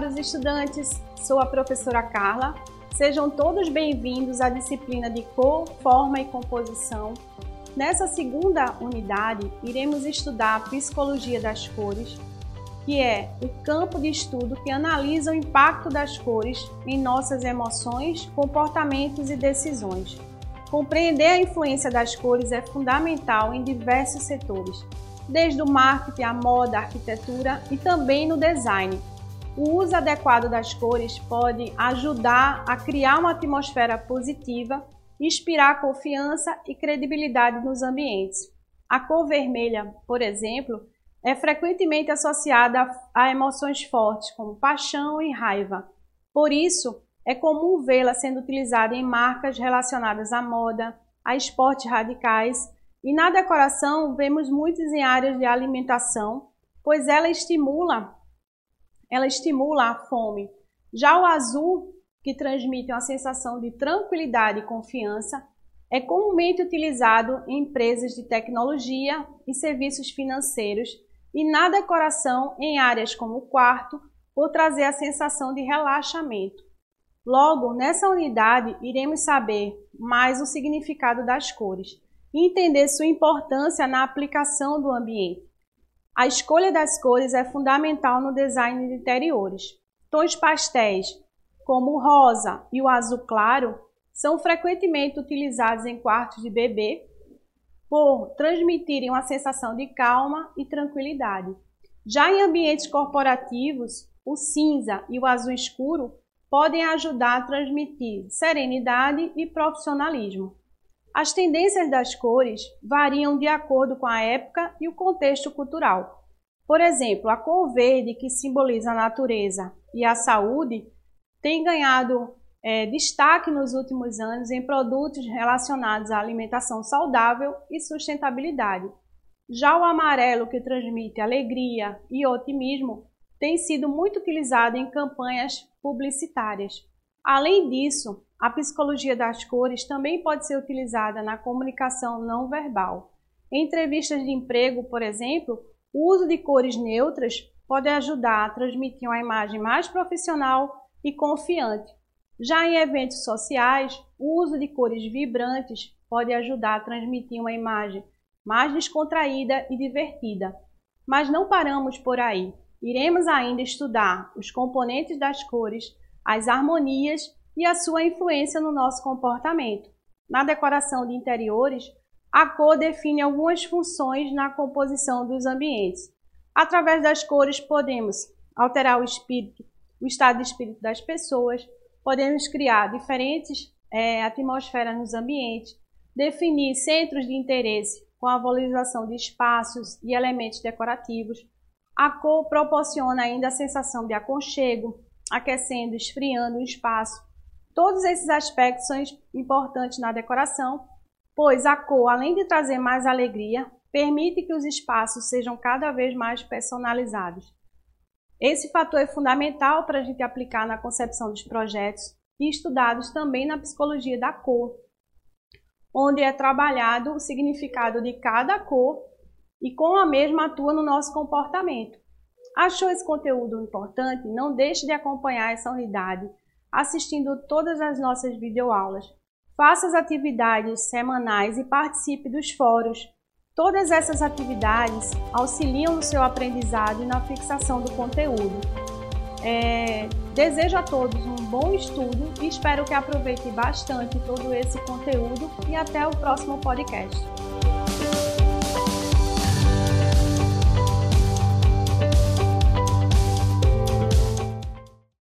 caros estudantes, sou a professora Carla. Sejam todos bem-vindos à disciplina de cor, forma e composição. Nessa segunda unidade, iremos estudar a psicologia das cores, que é o campo de estudo que analisa o impacto das cores em nossas emoções, comportamentos e decisões. Compreender a influência das cores é fundamental em diversos setores, desde o marketing, a moda, a arquitetura e também no design. O uso adequado das cores pode ajudar a criar uma atmosfera positiva, inspirar confiança e credibilidade nos ambientes. A cor vermelha, por exemplo, é frequentemente associada a emoções fortes como paixão e raiva. Por isso, é comum vê-la sendo utilizada em marcas relacionadas à moda, a esportes radicais e na decoração vemos muitos em áreas de alimentação, pois ela estimula, ela estimula a fome. Já o azul, que transmite uma sensação de tranquilidade e confiança, é comumente utilizado em empresas de tecnologia e serviços financeiros e na decoração em áreas como o quarto, por trazer a sensação de relaxamento. Logo, nessa unidade, iremos saber mais o significado das cores e entender sua importância na aplicação do ambiente. A escolha das cores é fundamental no design de interiores. Tons pastéis, como o rosa e o azul claro, são frequentemente utilizados em quartos de bebê por transmitirem uma sensação de calma e tranquilidade. Já em ambientes corporativos, o cinza e o azul escuro podem ajudar a transmitir serenidade e profissionalismo. As tendências das cores variam de acordo com a época e o contexto cultural. Por exemplo, a cor verde, que simboliza a natureza e a saúde, tem ganhado é, destaque nos últimos anos em produtos relacionados à alimentação saudável e sustentabilidade. Já o amarelo, que transmite alegria e otimismo, tem sido muito utilizado em campanhas publicitárias. Além disso, a psicologia das cores também pode ser utilizada na comunicação não verbal. Em entrevistas de emprego, por exemplo, o uso de cores neutras pode ajudar a transmitir uma imagem mais profissional e confiante. Já em eventos sociais, o uso de cores vibrantes pode ajudar a transmitir uma imagem mais descontraída e divertida. Mas não paramos por aí. Iremos ainda estudar os componentes das cores, as harmonias e a sua influência no nosso comportamento. Na decoração de interiores, a cor define algumas funções na composição dos ambientes. Através das cores podemos alterar o espírito, o estado de espírito das pessoas, podemos criar diferentes é, atmosferas nos ambientes, definir centros de interesse com a valorização de espaços e elementos decorativos, a cor proporciona ainda a sensação de aconchego, aquecendo, esfriando o espaço. Todos esses aspectos são importantes na decoração, pois a cor, além de trazer mais alegria, permite que os espaços sejam cada vez mais personalizados. Esse fator é fundamental para a gente aplicar na concepção dos projetos e estudados também na psicologia da cor, onde é trabalhado o significado de cada cor e com a mesma atua no nosso comportamento. Achou esse conteúdo importante? Não deixe de acompanhar essa unidade assistindo todas as nossas videoaulas. Faça as atividades semanais e participe dos fóruns. Todas essas atividades auxiliam no seu aprendizado e na fixação do conteúdo. É, desejo a todos um bom estudo e espero que aproveite bastante todo esse conteúdo e até o próximo podcast.